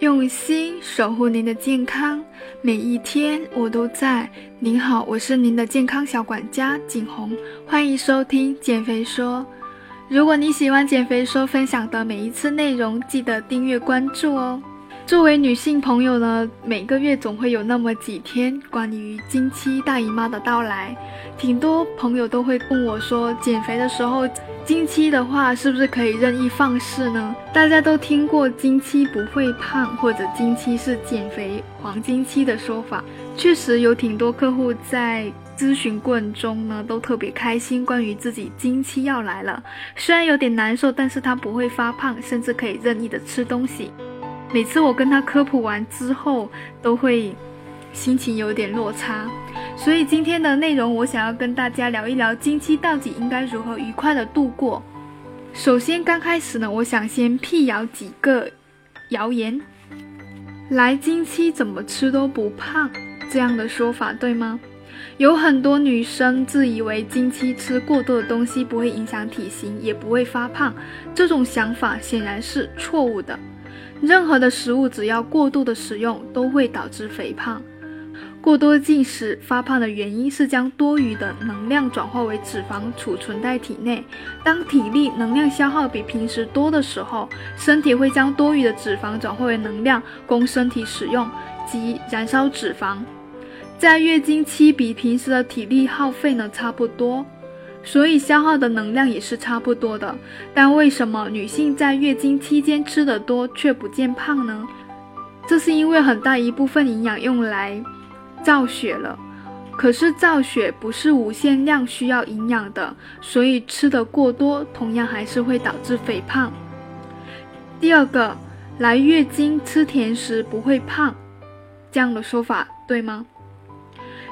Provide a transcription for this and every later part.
用心守护您的健康，每一天我都在。您好，我是您的健康小管家景红，欢迎收听减肥说。如果你喜欢减肥说分享的每一次内容，记得订阅关注哦。作为女性朋友呢，每个月总会有那么几天关于经期大姨妈的到来，挺多朋友都会问我说，减肥的时候经期的话是不是可以任意放肆呢？大家都听过经期不会胖或者经期是减肥黄金期的说法，确实有挺多客户在咨询过程中呢都特别开心，关于自己经期要来了，虽然有点难受，但是他不会发胖，甚至可以任意的吃东西。每次我跟他科普完之后，都会心情有点落差，所以今天的内容我想要跟大家聊一聊经期到底应该如何愉快的度过。首先刚开始呢，我想先辟谣几个谣言：来经期怎么吃都不胖这样的说法对吗？有很多女生自以为经期吃过多的东西不会影响体型，也不会发胖，这种想法显然是错误的。任何的食物只要过度的食用，都会导致肥胖。过多进食发胖的原因是将多余的能量转化为脂肪储存在体内。当体力能量消耗比平时多的时候，身体会将多余的脂肪转化为能量供身体使用，即燃烧脂肪。在月经期比平时的体力耗费呢差不多。所以消耗的能量也是差不多的，但为什么女性在月经期间吃得多却不见胖呢？这是因为很大一部分营养用来造血了，可是造血不是无限量需要营养的，所以吃的过多同样还是会导致肥胖。第二个，来月经吃甜食不会胖，这样的说法对吗？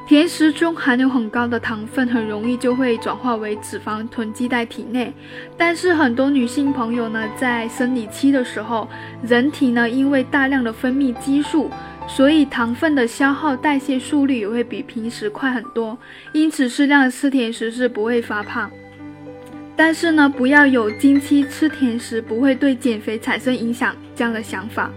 甜食中含有很高的糖分，很容易就会转化为脂肪囤积在体内。但是很多女性朋友呢，在生理期的时候，人体呢因为大量的分泌激素，所以糖分的消耗代谢速率也会比平时快很多。因此适量吃甜食是不会发胖。但是呢，不要有经期吃甜食不会对减肥产生影响这样的想法。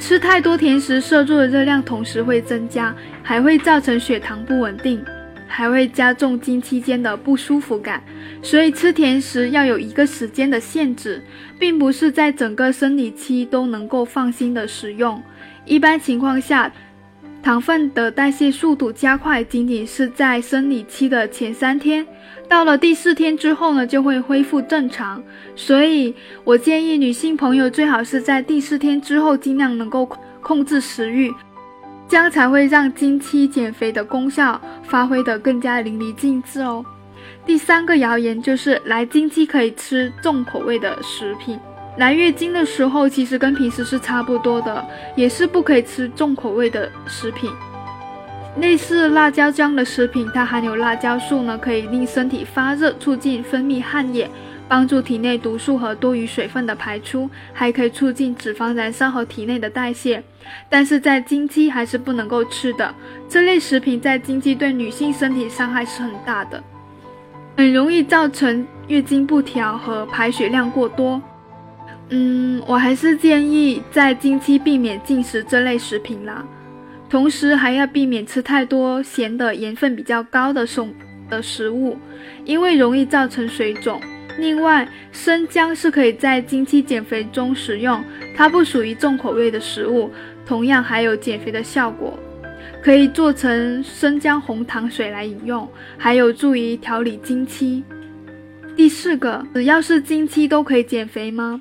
吃太多甜食，摄入的热量同时会增加，还会造成血糖不稳定，还会加重经期间的不舒服感。所以吃甜食要有一个时间的限制，并不是在整个生理期都能够放心的食用。一般情况下。糖分的代谢速度加快，仅仅是在生理期的前三天，到了第四天之后呢，就会恢复正常。所以我建议女性朋友最好是在第四天之后，尽量能够控制食欲，这样才会让经期减肥的功效发挥得更加淋漓尽致哦。第三个谣言就是来经期可以吃重口味的食品。来月经的时候，其实跟平时是差不多的，也是不可以吃重口味的食品。类似辣椒这样的食品，它含有辣椒素呢，可以令身体发热，促进分泌汗液，帮助体内毒素和多余水分的排出，还可以促进脂肪燃烧和体内的代谢。但是在经期还是不能够吃的。这类食品在经期对女性身体伤害是很大的，很容易造成月经不调和排血量过多。嗯，我还是建议在经期避免进食这类食品啦，同时还要避免吃太多咸的、盐分比较高的松的食物，因为容易造成水肿。另外，生姜是可以在经期减肥中食用，它不属于重口味的食物，同样还有减肥的效果，可以做成生姜红糖水来饮用，还有助于调理经期。第四个，只要是经期都可以减肥吗？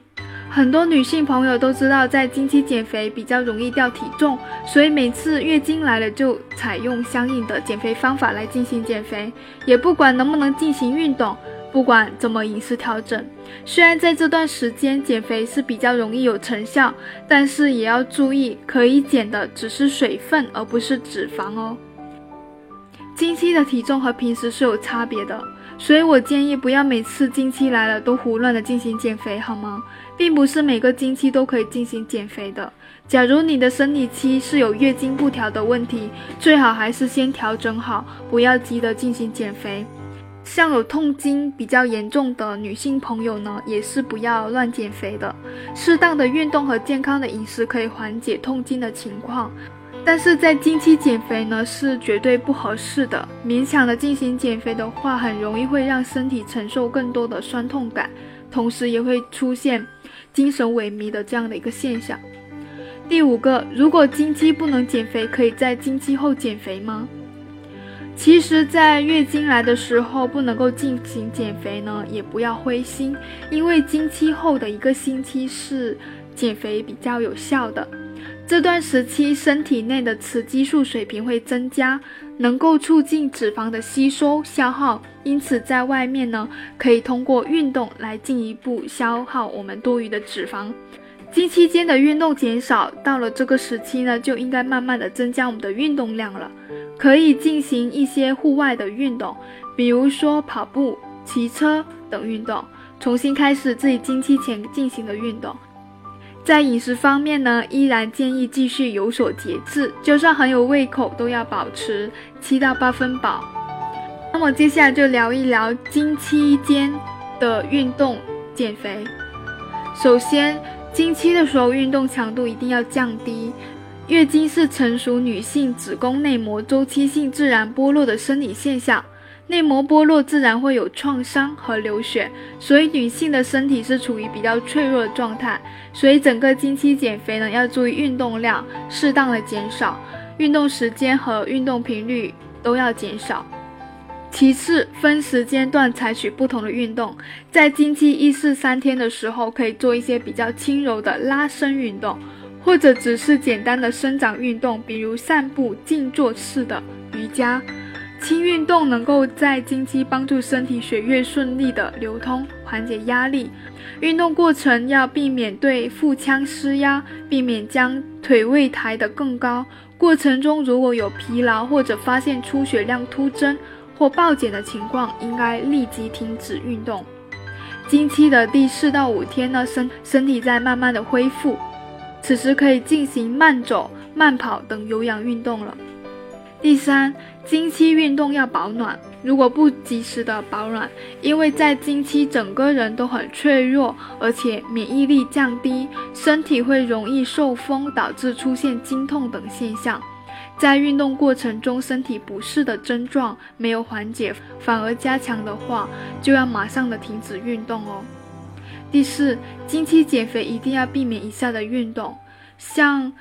很多女性朋友都知道，在经期减肥比较容易掉体重，所以每次月经来了就采用相应的减肥方法来进行减肥，也不管能不能进行运动，不管怎么饮食调整。虽然在这段时间减肥是比较容易有成效，但是也要注意，可以减的只是水分，而不是脂肪哦。经期的体重和平时是有差别的。所以我建议不要每次经期来了都胡乱的进行减肥，好吗？并不是每个经期都可以进行减肥的。假如你的生理期是有月经不调的问题，最好还是先调整好，不要急着进行减肥。像有痛经比较严重的女性朋友呢，也是不要乱减肥的。适当的运动和健康的饮食可以缓解痛经的情况，但是在经期减肥呢是绝对不合适的。勉强的进行减肥的话，很容易会让身体承受更多的酸痛感，同时也会出现精神萎靡的这样的一个现象。第五个，如果经期不能减肥，可以在经期后减肥吗？其实，在月经来的时候不能够进行减肥呢，也不要灰心，因为经期后的一个星期是减肥比较有效的。这段时期，身体内的雌激素水平会增加，能够促进脂肪的吸收消耗，因此在外面呢，可以通过运动来进一步消耗我们多余的脂肪。经期间的运动减少，到了这个时期呢，就应该慢慢的增加我们的运动量了。可以进行一些户外的运动，比如说跑步、骑车等运动，重新开始自己经期前进行的运动。在饮食方面呢，依然建议继续有所节制，就算很有胃口，都要保持七到八分饱。那么接下来就聊一聊经期间的运动减肥。首先。经期的时候，运动强度一定要降低。月经是成熟女性子宫内膜周期性自然剥落的生理现象，内膜剥落自然会有创伤和流血，所以女性的身体是处于比较脆弱的状态。所以整个经期减肥呢，要注意运动量，适当的减少运动时间和运动频率都要减少。其次，分时间段采取不同的运动。在经期一至三天的时候，可以做一些比较轻柔的拉伸运动，或者只是简单的生长运动，比如散步、静坐式的瑜伽。轻运动能够在经期帮助身体血液顺利的流通，缓解压力。运动过程要避免对腹腔施压，避免将腿位抬得更高。过程中如果有疲劳或者发现出血量突增，或暴减的情况，应该立即停止运动。经期的第四到五天呢，身身体在慢慢的恢复，此时可以进行慢走、慢跑等有氧运动了。第三，经期运动要保暖，如果不及时的保暖，因为在经期整个人都很脆弱，而且免疫力降低，身体会容易受风，导致出现经痛等现象。在运动过程中，身体不适的症状没有缓解，反而加强的话，就要马上的停止运动哦。第四，经期减肥一定要避免以下的运动，像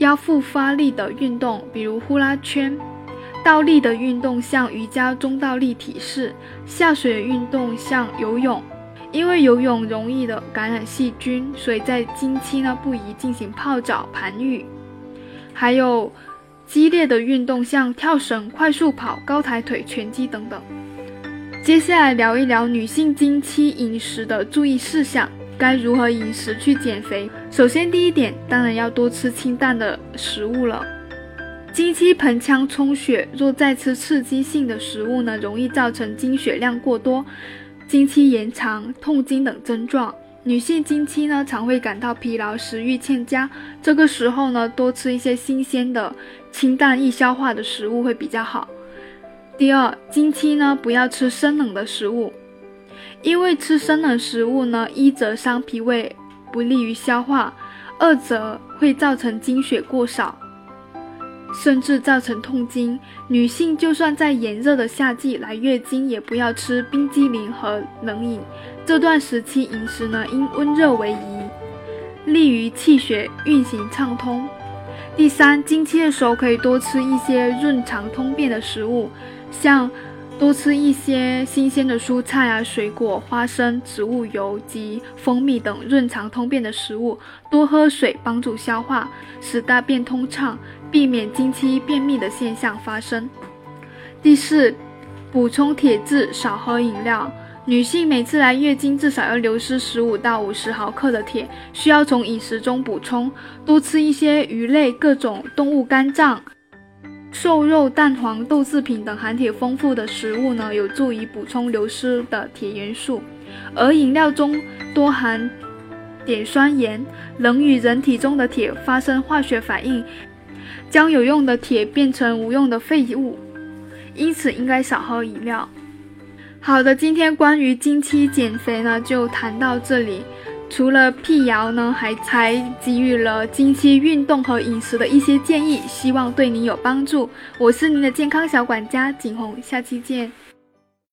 腰腹发力的运动，比如呼啦圈；倒立的运动，像瑜伽中倒立体式；下水运动，像游泳。因为游泳容易的感染细菌，所以在经期呢不宜进行泡澡、盘浴。还有。激烈的运动，像跳绳、快速跑、高抬腿、拳击等等。接下来聊一聊女性经期饮食的注意事项，该如何饮食去减肥？首先，第一点，当然要多吃清淡的食物了。经期盆腔充血，若再吃刺激性的食物呢，容易造成经血量过多、经期延长、痛经等症状。女性经期呢，常会感到疲劳、食欲欠佳，这个时候呢，多吃一些新鲜的、清淡易消化的食物会比较好。第二，经期呢，不要吃生冷的食物，因为吃生冷食物呢，一则伤脾胃，不利于消化；二则会造成经血过少。甚至造成痛经。女性就算在炎热的夏季来月经，也不要吃冰激凌和冷饮。这段时期饮食呢，应温热为宜，利于气血运行畅通。第三，经期的时候可以多吃一些润肠通便的食物，像。多吃一些新鲜的蔬菜啊、水果、花生、植物油及蜂蜜等润肠通便的食物。多喝水，帮助消化，使大便通畅，避免经期便秘的现象发生。第四，补充铁质，少喝饮料。女性每次来月经至少要流失十五到五十毫克的铁，需要从饮食中补充。多吃一些鱼类、各种动物肝脏。瘦肉、蛋黄、豆制品等含铁丰富的食物呢，有助于补充流失的铁元素。而饮料中多含碘酸盐，能与人体中的铁发生化学反应，将有用的铁变成无用的废物。因此，应该少喝饮料。好的，今天关于经期减肥呢，就谈到这里。除了辟谣呢，还才给予了近期运动和饮食的一些建议，希望对您有帮助。我是您的健康小管家景红，下期见。